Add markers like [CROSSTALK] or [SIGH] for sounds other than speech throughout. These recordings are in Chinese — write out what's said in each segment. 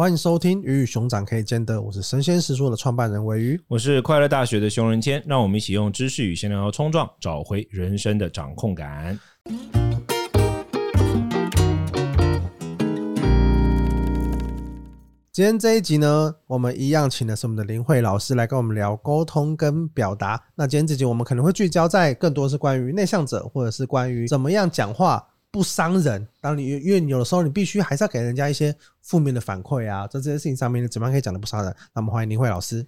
欢迎收听《鱼与熊掌可以兼得》，我是神仙食说的创办人鮪鱼，我是快乐大学的熊仁谦，让我们一起用知识与闲聊冲撞，找回人生的掌控感。今天这一集呢，我们一样请的是我们的林慧老师来跟我们聊沟通跟表达。那今天这集我们可能会聚焦在更多是关于内向者，或者是关于怎么样讲话不伤人。当你因为你有的时候你必须还是要给人家一些负面的反馈啊，在这些事情上面怎么样可以讲的不伤人？那么欢迎林慧老师。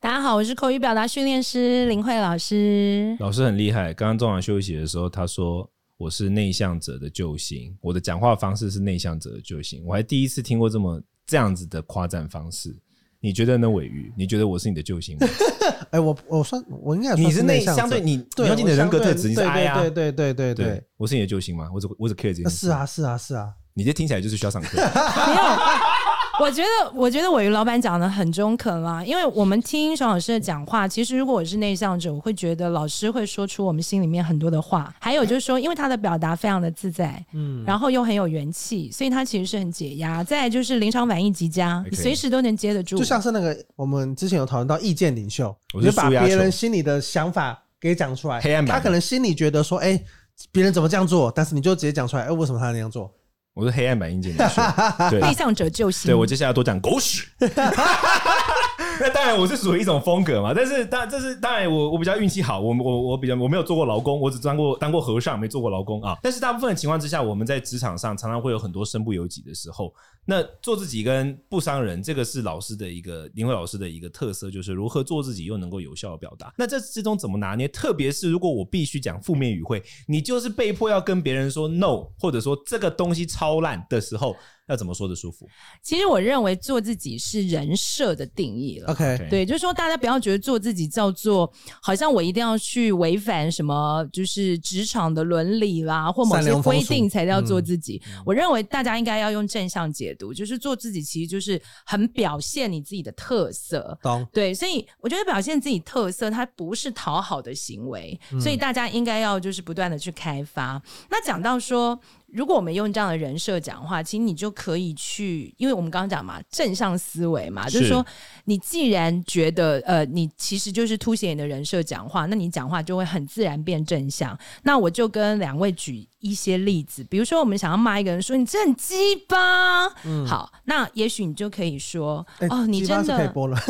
大家好，我是口语表达训练师林慧老师。老师很厉害，刚刚中场休息的时候他说我是内向者的救星，我的讲话方式是内向者的救星，我还第一次听过这么。这样子的夸赞方式，你觉得呢？尾鱼，你觉得我是你的救星吗？[LAUGHS] 哎、欸，我我算我应该你是内相对你，对，你的人格特质，你是 I 啊，对对对对对对，我是你的救星吗？我只我只 care 这件事。是啊是啊是啊，你这听起来就是需要上课。[LAUGHS] 我觉得，我觉得我与老板讲的很中肯啦，因为我们听熊老师的讲话，其实如果我是内向者，我会觉得老师会说出我们心里面很多的话。还有就是说，因为他的表达非常的自在，嗯，然后又很有元气，所以他其实是很解压。再就是临场反应极佳，你随时都能接得住。就像是那个我们之前有讨论到意见领袖，我就把别人心里的想法给讲出来。黑暗版，他可能心里觉得说，哎，别人怎么这样做，但是你就直接讲出来，哎，为什么他那样做？我是黑暗版硬件的，对，[LAUGHS] 内向者救星。对，我接下来多讲狗屎。[LAUGHS] [LAUGHS] 那当然，我是属于一种风格嘛。但是，当这是当然我，我比较运气好，我我我比较我没有做过劳工，我只当过当过和尚，没做过劳工啊。但是，大部分的情况之下，我们在职场上常常会有很多身不由己的时候。那做自己跟不伤人，这个是老师的一个林慧老师的一个特色，就是如何做自己又能够有效的表达。那这之中怎么拿捏？特别是如果我必须讲负面语汇，你就是被迫要跟别人说 no，或者说这个东西超烂的时候。要怎么说的舒服？其实我认为做自己是人设的定义了。OK，对，就是说大家不要觉得做自己叫做好像我一定要去违反什么，就是职场的伦理啦，或某些规定才叫做自己。嗯、我认为大家应该要用正向解读，就是做自己其实就是很表现你自己的特色。懂？对，所以我觉得表现自己特色，它不是讨好的行为，嗯、所以大家应该要就是不断的去开发。那讲到说。如果我们用这样的人设讲话，其实你就可以去，因为我们刚刚讲嘛，正向思维嘛，是就是说，你既然觉得呃，你其实就是凸显你的人设讲话，那你讲话就会很自然变正向。那我就跟两位举一些例子，比如说我们想要骂一个人说你这很鸡巴，嗯，好，那也许你就可以说、欸、哦，你真的可以播了，[LAUGHS]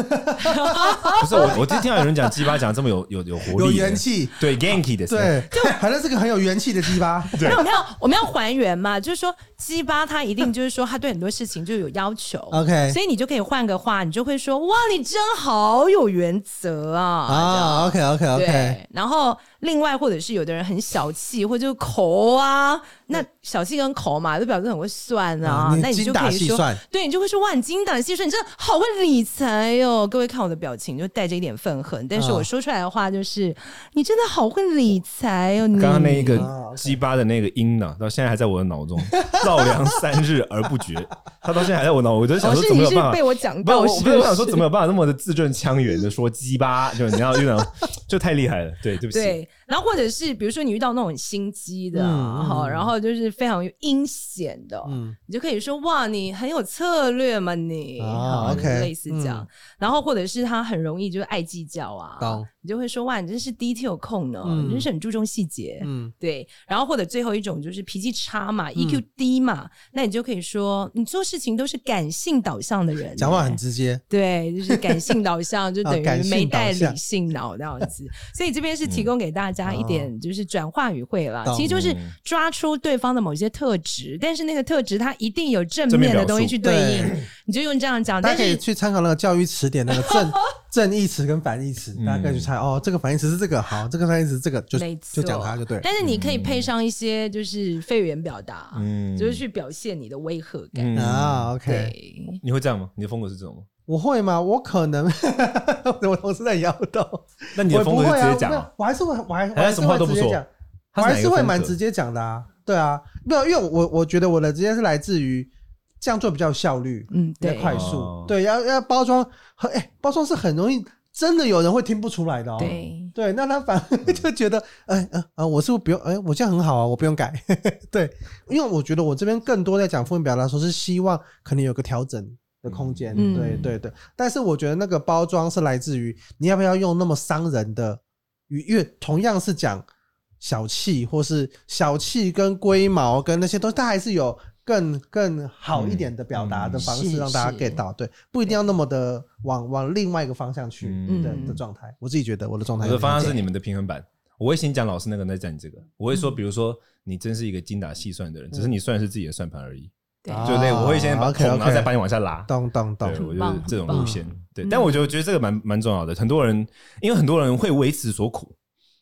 不是我，我今天听到有人讲鸡巴讲这么有有有活力，有元气，对，Ganky 的，对，就反正是个很有元气的鸡巴。[LAUGHS] 没有没有，我们要还。原嘛，就是说鸡巴他一定就是说他对很多事情就有要求，OK，所以你就可以换个话，你就会说哇，你真好有原则啊。啊，OK OK OK，然后。另外，或者是有的人很小气，或者就抠啊，那小气跟口嘛，就表示很会算啊。那你就可以说，对，你就会说哇，你精打细算，你真的好会理财哦。各位看我的表情，就带着一点愤恨，但是我说出来的话就是，哦、你真的好会理财哦。刚刚那一个鸡巴的那个音呢，到现在还在我的脑中绕梁三日而不绝。他到现在还在我脑，我就想说怎么有办法？被我讲到，我是我想说怎么有办法那么的字正腔圆的说鸡巴？就你要遇到，就太厉害了。对，对不起。对。然后或者是比如说你遇到那种心机的，哈、嗯，然后就是非常阴险的，嗯，你就可以说哇，你很有策略嘛，你，啊，OK，类似这样。嗯、然后或者是他很容易就是爱计较啊，懂你就会说哇，你真是 detail 控呢，嗯、你真是很注重细节，嗯，对。然后或者最后一种就是脾气差嘛、嗯、，EQ 低嘛，那你就可以说你做事情都是感性导向的人，讲话很直接，对，就是感性导向，就等于没带理性脑这样子。所以这边是提供给大家。一点就是转化语汇了，其实就是抓出对方的某些特质，但是那个特质它一定有正面的东西去对应，你就用这样讲。大家可以去参考那个教育词典那个正正义词跟反义词，大家可以去猜哦，这个反义词是这个，好，这个反义词这个，就就讲它就对。但是你可以配上一些就是非语言表达，嗯，就是去表现你的威吓感啊。OK，你会这样吗？你的风格是这种吗？我会吗？我可能，[LAUGHS] 我同事在摇头。那你的风格是直接讲、啊？我还是会，我还我还是会直接讲。我还是会蛮直接讲的啊。对啊，没有，因为我我觉得我的直接是来自于这样做比较有效率，嗯，比较快速。哦、对，要要包装，哎、欸，包装是很容易，真的有人会听不出来的哦。对对，那他反而 [LAUGHS] 就觉得，哎、欸、嗯、呃、我是不是不用？哎、欸，我这样很好啊，我不用改。[LAUGHS] 对，因为我觉得我这边更多在讲负面表达的时候，是希望可能有个调整。的空间。嗯、对对对，但是我觉得那个包装是来自于你要不要用那么伤人的语，因为同样是讲小气或是小气跟龟毛跟那些东西，它还是有。更更好一点的表达的方式，让大家 get 到，对，不一定要那么的往往另外一个方向去的的状态。我自己觉得我的状态，我的方向是你们的平衡板。我会先讲老师那个，再讲你这个。我会说，比如说你真是一个精打细算的人，只是你算的是自己的算盘而已。对，就那我会先把桶，然后再把你往下拉。咚咚咚，我觉得这种路线，对。但我觉得觉得这个蛮蛮重要的。很多人因为很多人会为此所苦，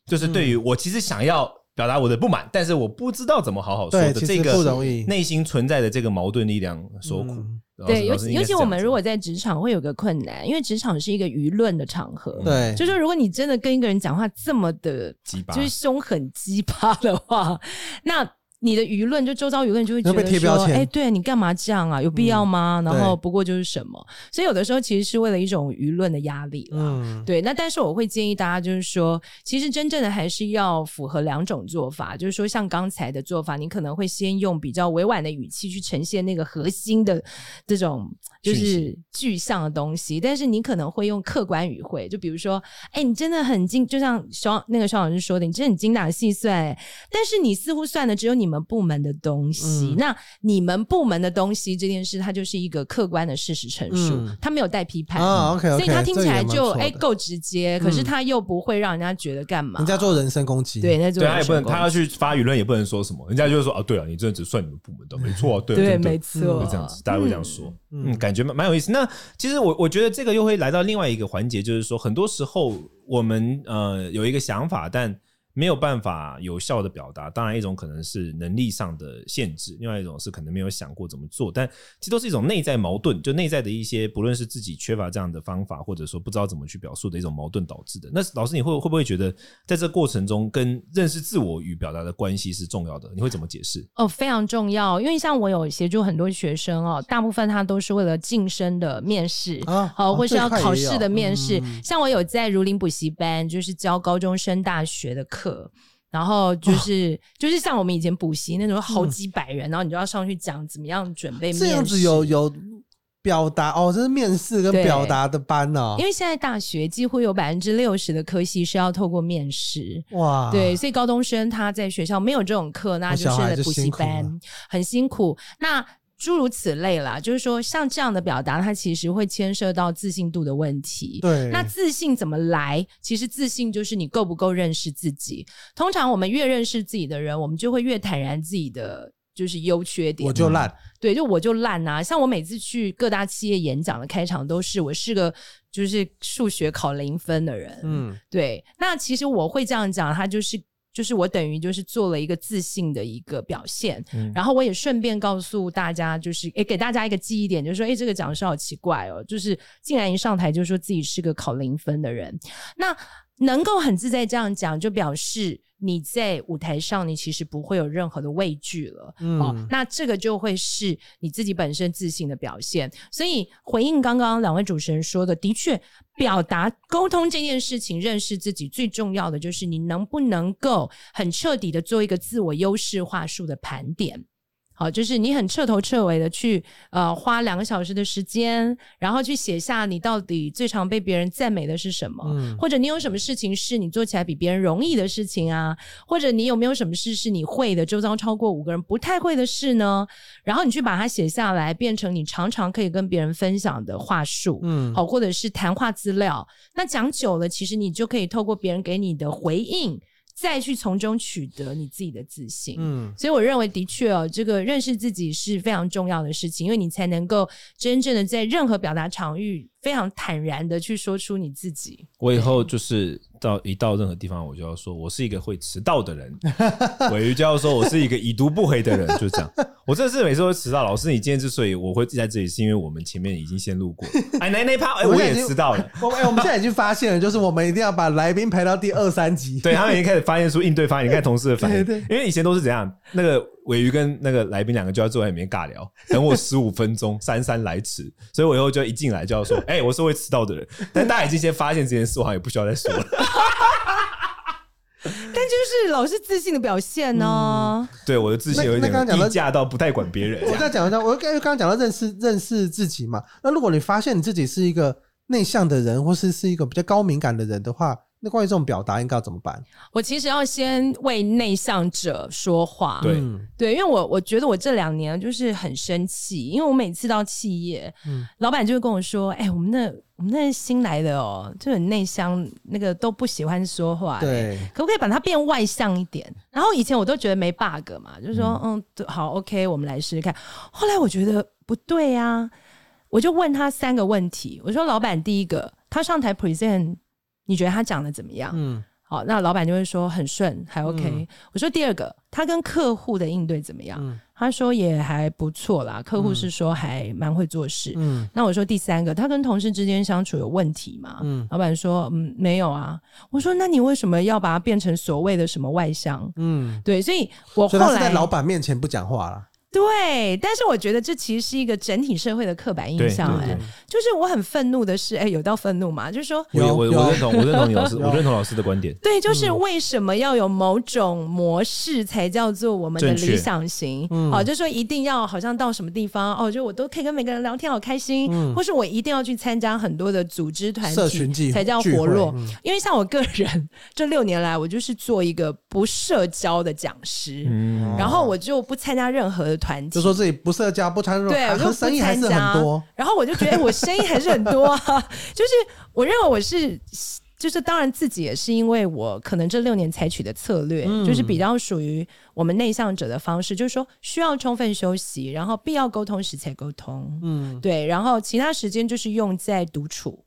就是对于我其实想要。表达我的不满，但是我不知道怎么好好说的这个内心存在的这个矛盾力量所苦。对，尤其尤其我们如果在职场会有个困难，因为职场是一个舆论的场合。对，就是如果你真的跟一个人讲话这么的，就是凶狠鸡巴的话，那。你的舆论就周遭舆论就会觉得说，哎、欸，对你干嘛这样啊？有必要吗？嗯、然后不过就是什么，所以有的时候其实是为了一种舆论的压力啦。嗯，对。那但是我会建议大家就是说，其实真正的还是要符合两种做法，就是说像刚才的做法，你可能会先用比较委婉的语气去呈现那个核心的这种就是具象的东西，但是你可能会用客观语汇，就比如说，哎、欸，你真的很精，就像肖那个肖老师说的，你真的很精打细算，欸，但是你似乎算的只有你。你们部门的东西，嗯、那你们部门的东西这件事，它就是一个客观的事实陈述，嗯、它没有带批判，啊 okay, okay, 所以它听起来就哎够直接，可是它又不会让人家觉得干嘛？人家做人身攻击，对，那对他也不能，他要去发舆论也不能说什么，人家就是说啊，对啊，你真的只算你们部门的，没错、啊，对对，没错，会这样子，大家会这样说，嗯，嗯，感觉蛮蛮有意思。那其实我我觉得这个又会来到另外一个环节，就是说很多时候我们呃有一个想法，但没有办法有效的表达，当然一种可能是能力上的限制，另外一种是可能没有想过怎么做，但其实都是一种内在矛盾，就内在的一些不论是自己缺乏这样的方法，或者说不知道怎么去表述的一种矛盾导致的。那老师，你会会不会觉得在这过程中跟认识自我与表达的关系是重要的？你会怎么解释？哦，非常重要，因为像我有协助很多学生哦，大部分他都是为了晋升的面试啊，好，或是要考试的面试。嗯、像我有在如林补习班，就是教高中生大学的课。课，然后就是、哦、就是像我们以前补习那种好几百人，嗯、然后你就要上去讲怎么样准备面试。这样子有有表达哦，这是面试跟表达的班哦。因为现在大学几乎有百分之六十的科系是要透过面试哇，对，所以高中生他在学校没有这种课，那就是在补习班很辛苦。那诸如此类啦，就是说像这样的表达，它其实会牵涉到自信度的问题。对，那自信怎么来？其实自信就是你够不够认识自己。通常我们越认识自己的人，我们就会越坦然自己的就是优缺点。我就烂，对，就我就烂啊！像我每次去各大企业演讲的开场都是我是个就是数学考零分的人。嗯，对。那其实我会这样讲，他就是。就是我等于就是做了一个自信的一个表现，嗯、然后我也顺便告诉大家，就是诶给大家一个记忆点，就是说，哎这个讲师好奇怪哦，就是竟然一上台就说自己是个考零分的人，那能够很自在这样讲，就表示。你在舞台上，你其实不会有任何的畏惧了，嗯、哦，那这个就会是你自己本身自信的表现。所以回应刚刚两位主持人说的，的确，表达沟通这件事情，认识自己最重要的就是你能不能够很彻底的做一个自我优势话术的盘点。好，就是你很彻头彻尾的去呃花两个小时的时间，然后去写下你到底最常被别人赞美的是什么，嗯、或者你有什么事情是你做起来比别人容易的事情啊，或者你有没有什么事是你会的，周遭超过五个人不太会的事呢？然后你去把它写下来，变成你常常可以跟别人分享的话术，嗯，好，或者是谈话资料。那讲久了，其实你就可以透过别人给你的回应。再去从中取得你自己的自信，嗯，所以我认为的确哦，这个认识自己是非常重要的事情，因为你才能够真正的在任何表达场域非常坦然的去说出你自己。我以后就是。到一到任何地方，我就要说，我是一个会迟到的人。[LAUGHS] 鮪鱼就要说，我是一个已读不回的人，就这样。我真的是每次都会迟到。老师，你今天之所以我会在这里，是因为我们前面已经先录过。哎，那那趴，哎，我也迟到了。我哎，我们现在已经发现了，就是我们一定要把来宾排到第二三集。对，他们已经开始发现出应对方案，你看同事的反应。因为以前都是怎样，那个鮪鱼跟那个来宾两个就要坐在里面尬聊，[LAUGHS] 等我十五分钟，姗姗来迟。所以我以后就一进来就要说，[LAUGHS] 哎，我是会迟到的人。但大家已经先发现这件事，我好像也不需要再说了。[LAUGHS] 但就是老是自信的表现呢、啊嗯。对，我的自信有一点溢价到不太管别人。我再讲一下，我刚刚讲到认识认识自己嘛。那如果你发现你自己是一个内向的人，或是是一个比较高敏感的人的话。那关于这种表达应该要怎么办？我其实要先为内向者说话。对对，因为我我觉得我这两年就是很生气，因为我每次到企业，嗯，老板就会跟我说：“哎、欸，我们那我们那新来的哦，就很内向，那个都不喜欢说话。对，可不可以把它变外向一点？”然后以前我都觉得没 bug 嘛，就是说嗯，嗯，好，OK，我们来试试看。后来我觉得不对啊，我就问他三个问题。我说：“老板，第一个，他上台 present。”你觉得他讲的怎么样？嗯，好，那老板就会说很顺，还 OK。嗯、我说第二个，他跟客户的应对怎么样？嗯、他说也还不错啦，客户是说还蛮会做事。嗯，那我说第三个，他跟同事之间相处有问题吗？嗯，老板说嗯没有啊。我说那你为什么要把它变成所谓的什么外向？嗯，对，所以我后来在老板面前不讲话了。对，但是我觉得这其实是一个整体社会的刻板印象，哎，就是我很愤怒的是，哎，有到愤怒吗？就是说，我我我认同，我认同你老师，[LAUGHS] 我认同老师的观点。对，就是为什么要有某种模式才叫做我们的理想型？好，就是说一定要好像到什么地方哦，就我都可以跟每个人聊天，好开心，或是我一定要去参加很多的组织团体才叫活络。因为像我个人这六年来，我就是做一个不社交的讲师，然后我就不参加任何就说自己不社交不参与，对，我就生意还是很多。然后我就觉得我生意还是很多啊，[LAUGHS] 就是我认为我是，就是当然自己也是因为我可能这六年采取的策略，嗯、就是比较属于我们内向者的方式，就是说需要充分休息，然后必要沟通时才沟通，嗯，对，然后其他时间就是用在独处。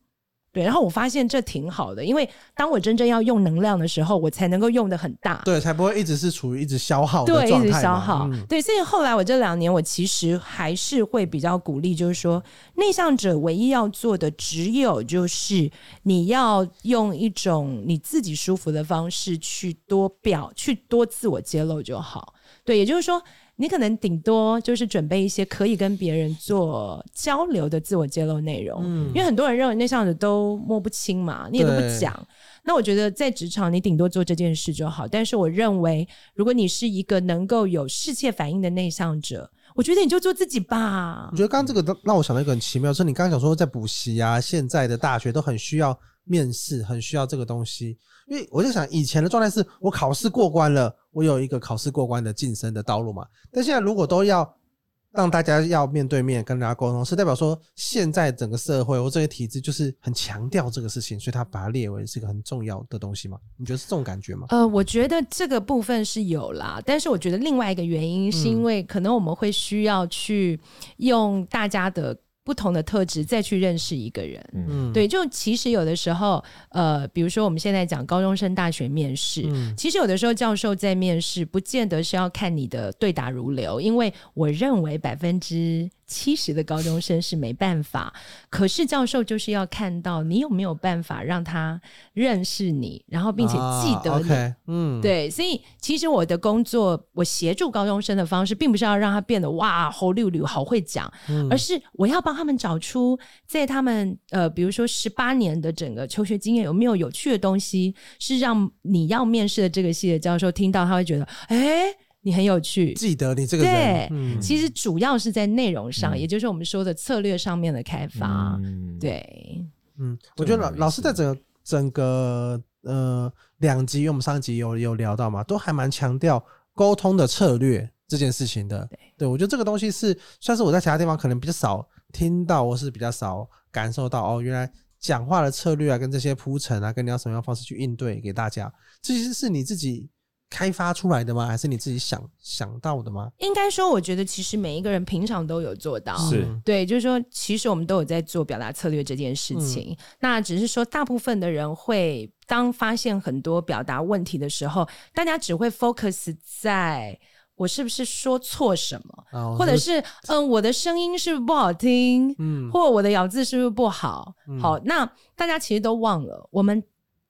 对，然后我发现这挺好的，因为当我真正要用能量的时候，我才能够用的很大，对，才不会一直是处于一直消耗的状态，对，一直消耗。嗯、对，所以后来我这两年，我其实还是会比较鼓励，就是说内向者唯一要做的，只有就是你要用一种你自己舒服的方式去多表，去多自我揭露就好。对，也就是说。你可能顶多就是准备一些可以跟别人做交流的自我揭露内容，嗯，因为很多人认为内向者都摸不清嘛，你也都不讲。那我觉得在职场你顶多做这件事就好。但是我认为，如果你是一个能够有世切反应的内向者，我觉得你就做自己吧。我觉得刚刚这个让我想到一个很奇妙，是你刚刚讲说在补习啊，现在的大学都很需要面试，很需要这个东西。因为我就想，以前的状态是我考试过关了，我有一个考试过关的晋升的道路嘛。但现在如果都要让大家要面对面跟大家沟通，是代表说现在整个社会或这些体制就是很强调这个事情，所以他把它列为是一个很重要的东西嘛？你觉得是这种感觉吗？呃，我觉得这个部分是有啦，但是我觉得另外一个原因是因为可能我们会需要去用大家的。不同的特质再去认识一个人，嗯，对，就其实有的时候，呃，比如说我们现在讲高中生大学面试，嗯，其实有的时候教授在面试，不见得是要看你的对答如流，因为我认为百分之七十的高中生是没办法，可是教授就是要看到你有没有办法让他认识你，然后并且记得你，啊 okay, 嗯，对，所以其实我的工作，我协助高中生的方式，并不是要让他变得哇猴溜溜好会讲，嗯，而是我要帮他们找出在他们呃，比如说十八年的整个求学经验有没有有趣的东西，是让你要面试的这个系的教授听到，他会觉得，哎。你很有趣，记得你这个人。对，嗯、其实主要是在内容上，嗯、也就是我们说的策略上面的开发。嗯、对，嗯，我觉得老老师在整个整个呃两集，因为我们上一集有有聊到嘛，都还蛮强调沟通的策略这件事情的。对，对我觉得这个东西是算是我在其他地方可能比较少听到，或是比较少感受到哦，原来讲话的策略啊，跟这些铺陈啊，跟你要什么样方式去应对给大家，这其实是你自己。开发出来的吗？还是你自己想想到的吗？应该说，我觉得其实每一个人平常都有做到，是对，就是说，其实我们都有在做表达策略这件事情。嗯、那只是说，大部分的人会当发现很多表达问题的时候，大家只会 focus 在我是不是说错什么，哦、或者是嗯，我的声音是不是不好听，嗯，或我的咬字是不是不好？嗯、好，那大家其实都忘了我们。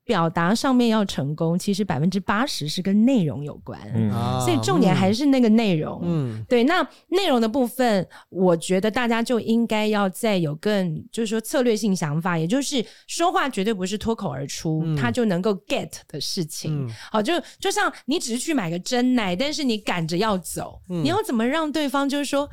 表达上面要成功，其实百分之八十是跟内容有关，嗯，所以重点还是那个内容。嗯，对，那内容的部分，我觉得大家就应该要再有更，就是说策略性想法，也就是说话绝对不是脱口而出，嗯、他就能够 get 的事情。嗯、好，就就像你只是去买个真奶，但是你赶着要走，嗯、你要怎么让对方就是说？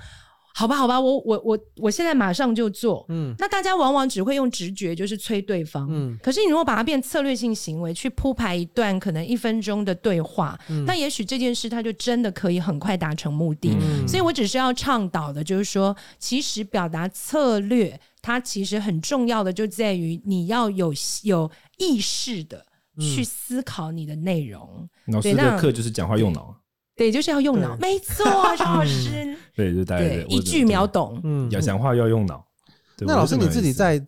好吧，好吧，我我我我现在马上就做。嗯，那大家往往只会用直觉，就是催对方。嗯，可是你如果把它变策略性行为，去铺排一段可能一分钟的对话，嗯，那也许这件事它就真的可以很快达成目的。嗯，所以我只是要倡导的，就是说，其实表达策略，它其实很重要的就在于你要有有意识的去思考你的内容。老师的课就是讲话用脑。对，就是要用脑，没错，[LAUGHS] 张老师。对，就大概一句秒懂。嗯，要讲话要用脑。那老师你自己在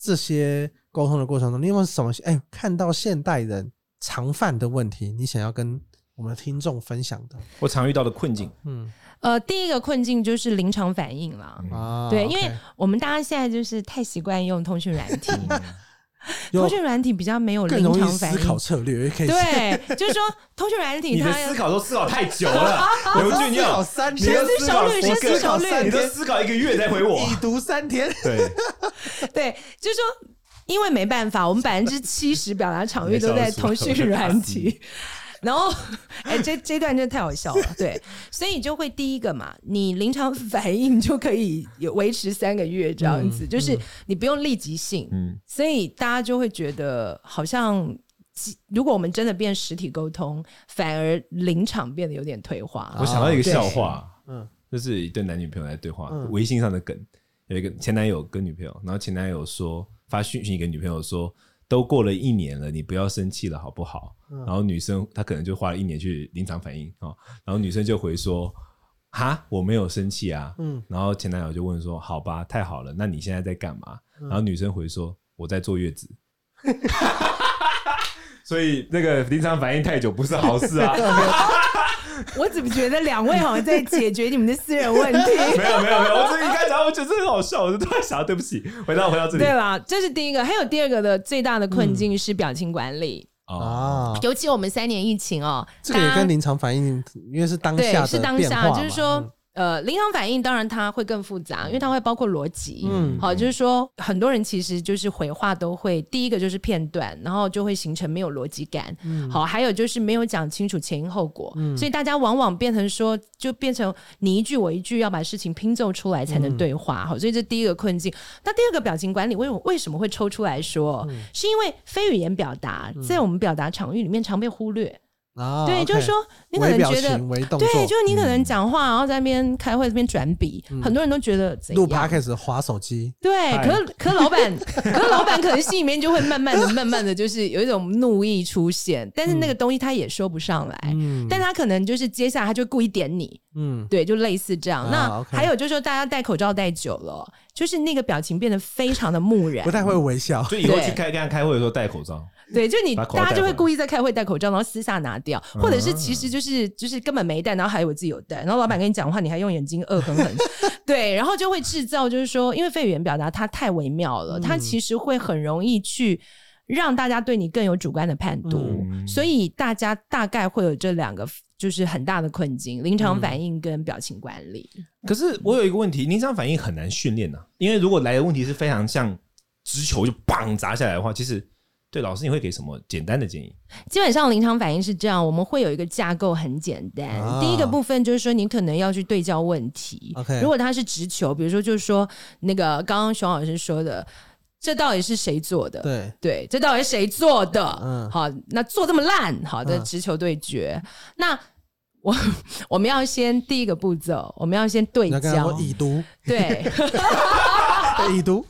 这些沟通的过程中，你有没有什么哎看到现代人常犯的问题，你想要跟我们的听众分享的？我常遇到的困境，嗯，呃，第一个困境就是临场反应了。啊，对，因为我们大家现在就是太习惯用通讯软体。[LAUGHS] 通讯软体比较没有临场反应，思考策略可以。对，就是说通讯软体，[LAUGHS] 你的思考都思考太久了。[LAUGHS] 刘俊，你要三天思考率，先思考率，你都思考一个月再回我，已读三天。对，对，就是说，因为没办法，我们百分之七十表达场域都在通讯软体。然后，哎、欸，这这段真的太好笑了，对，所以就会第一个嘛，你临场反应就可以有维持三个月这样子，嗯、就是你不用立即性，嗯，所以大家就会觉得好像，如果我们真的变实体沟通，反而临场变得有点退化。我想到一个笑话，嗯，就是一对男女朋友在对话，微信上的梗，有一个前男友跟女朋友，然后前男友说发讯息给女朋友说。都过了一年了，你不要生气了，好不好？嗯、然后女生她可能就花了一年去临场反应啊，然后女生就回说：“哈，我没有生气啊。”嗯，然后前男友就问说：“好吧，太好了，那你现在在干嘛？”嗯、然后女生回说：“我在坐月子。[LAUGHS] ”所以那个临场反应太久不是好事啊。[LAUGHS] [LAUGHS] 我怎么觉得两位好像在解决你们的私人问题？[LAUGHS] 没有没有没有，我这一开始我觉得这很好笑，我就突然想到，对不起，回到回到这里。对啦，这是第一个，还有第二个的最大的困境是表情管理啊，嗯、尤其我们三年疫情哦，这个也跟临场反应，因为是当下的是当下，就是说。呃，临场反应当然它会更复杂，因为它会包括逻辑。嗯，好，就是说很多人其实就是回话都会，第一个就是片段，然后就会形成没有逻辑感。嗯，好，还有就是没有讲清楚前因后果，嗯，所以大家往往变成说，就变成你一句我一句，要把事情拼凑出来才能对话。好，所以这第一个困境。那第二个表情管理为为什么会抽出来说？嗯，是因为非语言表达在我们表达场域里面常被忽略。啊，对，就是说，你可能觉得，对，就是你可能讲话，然后在那边开会，这边转笔，很多人都觉得录 podcast 滑手机，对，可是可是老板，[LAUGHS] 可是老板可能心里面就会慢慢的、慢慢的就是有一种怒意出现，但是那个东西他也说不上来，但他可能就是接下来他就故意点你，嗯，对，就类似这样。那还有就是说，大家戴口罩戴久了，就是那个表情变得非常的木然，不太会微笑，就以后去开跟他开会的时候戴口罩。对，就你大家就会故意在开会戴口罩，然后私下拿掉，或者是其实就是就是根本没戴，然后还以为自己有戴，然后老板跟你讲话，你还用眼睛恶狠狠，[LAUGHS] 对，然后就会制造就是说，因为非语言表达它太微妙了，它其实会很容易去让大家对你更有主观的判读，所以大家大概会有这两个就是很大的困境：临场反应跟表情管理。可是我有一个问题，临场反应很难训练呢，因为如果来的问题是非常像直球就砰砸下来的话，其实。对，老师，你会给什么简单的建议？基本上临场反应是这样，我们会有一个架构，很简单。啊、第一个部分就是说，你可能要去对焦问题。如果他是直球，比如说就是说那个刚刚熊老师说的，这到底是谁做的？对对，这到底是谁做的？嗯，好，那做这么烂，好的直球对决。嗯、[LAUGHS] 那我我们要先第一个步骤，我们要先对焦，已读，对。[LAUGHS] [LAUGHS] 已读，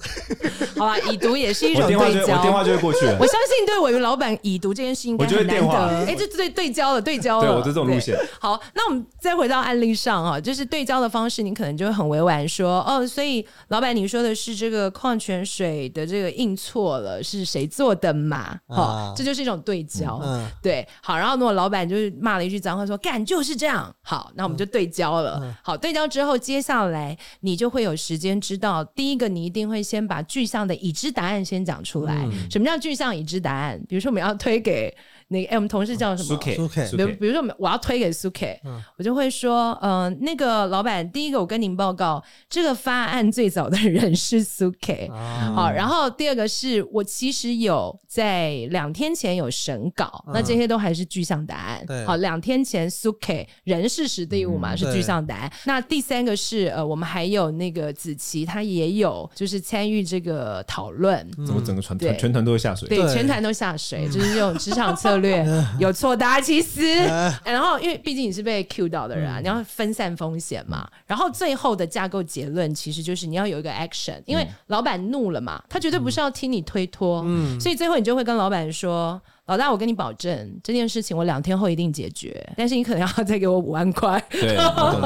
好吧，已读也是一种对焦。我电话就会过去了。我相信对我们老板已读这件事情应该很难得。哎，这对对焦了，对焦了。对，我这种路线。好，那我们再回到案例上啊，就是对焦的方式，你可能就会很委婉说，哦，所以老板你说的是这个矿泉水的这个印错了，是谁做的嘛？好，这就是一种对焦。嗯，对。好，然后如果老板就是骂了一句脏话，说干就是这样。好，那我们就对焦了。好，对焦之后，接下来你就会有时间知道，第一个你。你一定会先把具象的已知答案先讲出来。嗯、什么叫具象已知答案？比如说我们要推给。那个，哎，我们同事叫什么？苏 K，比如，比如说，我要推给苏 K，我就会说，嗯、呃，那个老板，第一个我跟您报告，这个发案最早的人是苏 K，好，然后第二个是我其实有在两天前有审稿，嗯、那这些都还是具象答案。对。好，两天前苏 K 人事实地物嘛、嗯、是具象答案。那第三个是呃，我们还有那个子琪，他也有就是参与这个讨论，怎么整个全团全团都会下水？对，全团都下水，就是这种职场策略。略 [LAUGHS] 有错大家，其实，[LAUGHS] 然后因为毕竟你是被 Q 到的人，啊，你要分散风险嘛。然后最后的架构结论其实就是你要有一个 action，因为老板怒了嘛，他绝对不是要听你推脱，所以最后你就会跟老板说。老大，我跟你保证，这件事情我两天后一定解决，但是你可能要再给我五万块。对，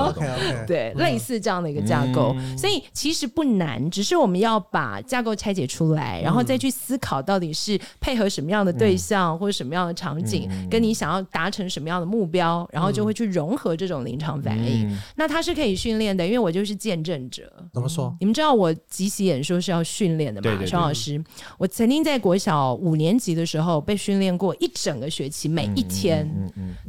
[LAUGHS] 对，类似这样的一个架构，嗯、所以其实不难，只是我们要把架构拆解出来，然后再去思考到底是配合什么样的对象、嗯、或者什么样的场景，嗯、跟你想要达成什么样的目标，然后就会去融合这种临场反应。嗯、那它是可以训练的，因为我就是见证者。怎么说？你们知道我即席演说是要训练的吗？熊老师，我曾经在国小五年级的时候被训练。过一整个学期，每一天，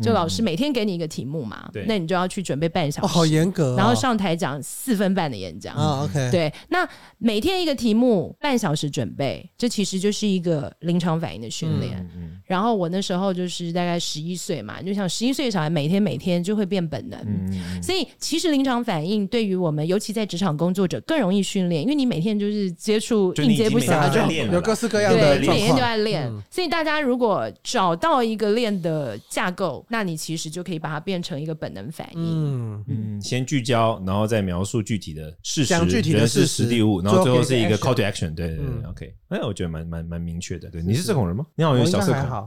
就老师每天给你一个题目嘛，那你就要去准备半小时，好严格，然后上台讲四分半的演讲。啊，OK，对，那每天一个题目，半小时准备，这其实就是一个临场反应的训练。然后我那时候就是大概十一岁嘛，就像十一岁的小孩，每天每天就会变本能，所以其实临场反应对于我们，尤其在职场工作者更容易训练，因为你每天就是接触应接不暇，就有各式各样的，你每天都在练，所以大家如果找到一个练的架构，那你其实就可以把它变成一个本能反应。嗯嗯，先聚焦，然后再描述具体的事实，讲具体的事实、实地物，然后最后是一个 call to action。对对对，OK。哎，我觉得蛮蛮蛮明确的。对，你是社恐人吗？你好，有小社恐。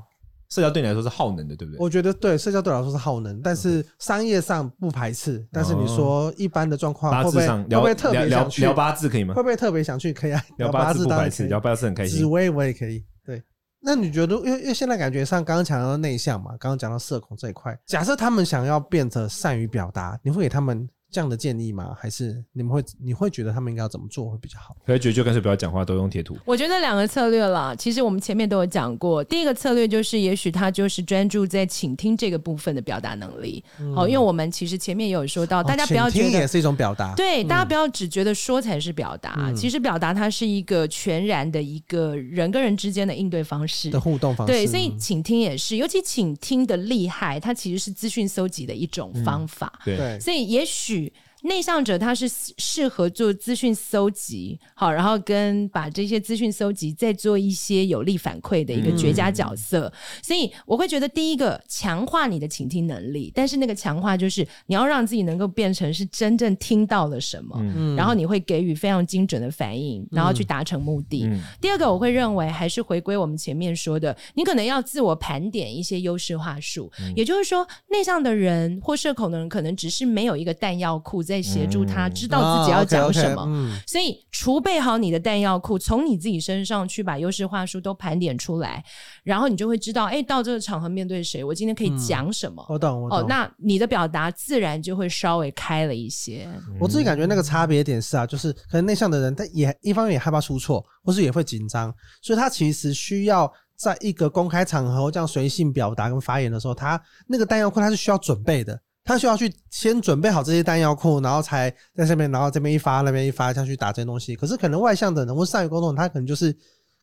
社交对你来说是耗能的，对不对？我觉得对，社交对我来说是耗能，但是商业上不排斥。但是你说一般的状况，会不会会不会特别想去聊八字可以吗？会不会特别想去？可以啊，[LAUGHS] 聊八字不排斥，聊八字很开心。紫薇我也可以。对那你觉得，因为因为现在感觉上，刚刚讲到内向嘛，刚刚讲到社恐这一块，假设他们想要变得善于表达，你会给他们？这样的建议吗？还是你们会你会觉得他们应该要怎么做会比较好？可以觉得就干脆不要讲话，都用贴图。我觉得两个策略啦，其实我们前面都有讲过。第一个策略就是，也许他就是专注在倾听这个部分的表达能力。好、嗯，因为我们其实前面也有说到，大家不要觉得倾听也是一种表达。对，大家不要只觉得说才是表达，嗯、其实表达它是一个全然的一个人跟人之间的应对方式的互动方式。对，所以倾听也是，尤其倾听的厉害，它其实是资讯搜集的一种方法。嗯、对，所以也许。剧内向者他是适合做资讯搜集，好，然后跟把这些资讯搜集再做一些有力反馈的一个绝佳角色。嗯、所以我会觉得，第一个强化你的倾听能力，但是那个强化就是你要让自己能够变成是真正听到了什么，嗯、然后你会给予非常精准的反应，然后去达成目的。嗯、第二个，我会认为还是回归我们前面说的，你可能要自我盘点一些优势话术，嗯、也就是说，内向的人或社恐的人可能只是没有一个弹药库在。协助他知道自己要讲什么，所以储备好你的弹药库，从你自己身上去把优势话术都盘点出来，然后你就会知道，哎，到这个场合面对谁，我今天可以讲什么。我懂，我懂。哦，那你的表达自然就会稍微开了一些。我自己感觉那个差别点是啊，就是可能内向的人，他也一方面也害怕出错，或是也会紧张，所以他其实需要在一个公开场合这样随性表达跟发言的时候，他那个弹药库他是需要准备的。他需要去先准备好这些弹药库，然后才在上面，然后这边一发，那边一发，下去打这些东西。可是可能外向的人或善于沟通，他可能就是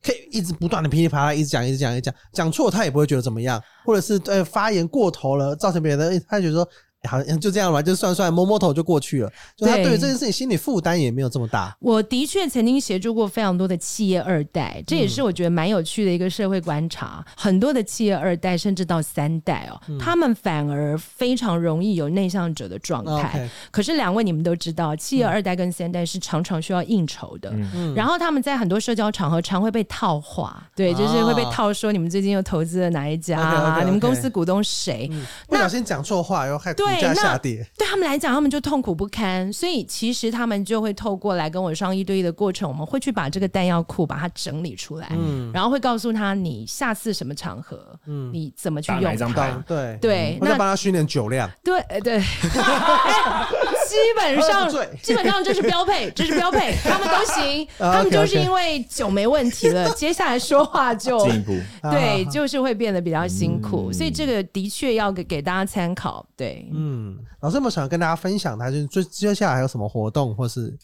可以一直不断的噼里啪啦，一直讲，一直讲，一直讲，讲错他也不会觉得怎么样，或者是呃发言过头了，造成别人，他觉得说。好像就这样吧，就算算摸摸头就过去了。就他对于这件事情心理负担也没有这么大。我的确曾经协助过非常多的企业二代，这也是我觉得蛮有趣的一个社会观察。嗯、很多的企业二代甚至到三代哦，嗯、他们反而非常容易有内向者的状态。可是两位你们都知道，企业二代跟三代是常常需要应酬的，嗯、然后他们在很多社交场合常会被套话，对，就是会被套说你们最近又投资了哪一家啊？Okay, okay, okay 你们公司股东谁？嗯、不小心讲错话又害。对，那对他们来讲，他们就痛苦不堪，所以其实他们就会透过来跟我上一对一的过程，我们会去把这个弹药库把它整理出来，嗯，然后会告诉他你下次什么场合，嗯，你怎么去用它，对。对，那帮他训练酒量，对对。[LAUGHS] 基本上基本上这是标配，这是标配，[LAUGHS] 他们都行，[LAUGHS] 他们就是因为酒没问题了，[LAUGHS] 接下来说话就进一步，对，就是会变得比较辛苦，所以这个的确要给给大家参考。对，嗯，老师有没有想跟大家分享，他就接接下来还有什么活动或是？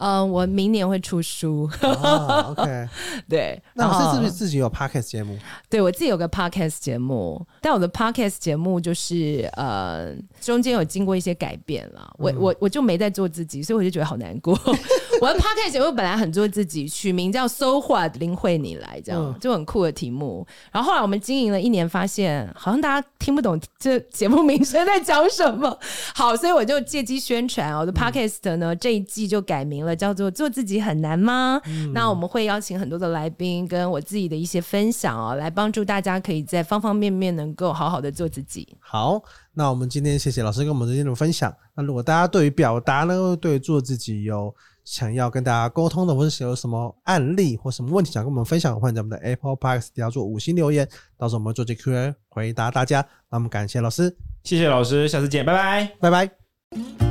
嗯，我明年会出书。Oh, OK，[LAUGHS] 对。那老师是不是自己有 Podcast 节目？对，我自己有个 Podcast 节目，但我的 Podcast 节目就是呃，中间有经过一些改变了。我我我就没在做自己，所以我就觉得好难过。我的 Podcast 节目本来很做自己，取名叫 So What 林慧你来，这样就很酷的题目。然后后来我们经营了一年，发现好像大家听不懂这节目名称在讲什么。好，所以我就借机宣传我的 Podcast 呢，这一季就改名了。叫做做自己很难吗？嗯、那我们会邀请很多的来宾，跟我自己的一些分享哦，来帮助大家可以在方方面面能够好好的做自己。好，那我们今天谢谢老师跟我们的这种分享。那如果大家对于表达呢，对于做自己有想要跟大家沟通的，或者有什么案例或什么问题想跟我们分享，欢迎在我们的 Apple Podcast 底下做五星留言，到时候我们做这 Q&A 回答大家。那我们感谢老师，谢谢老师，下次见，拜拜，拜拜。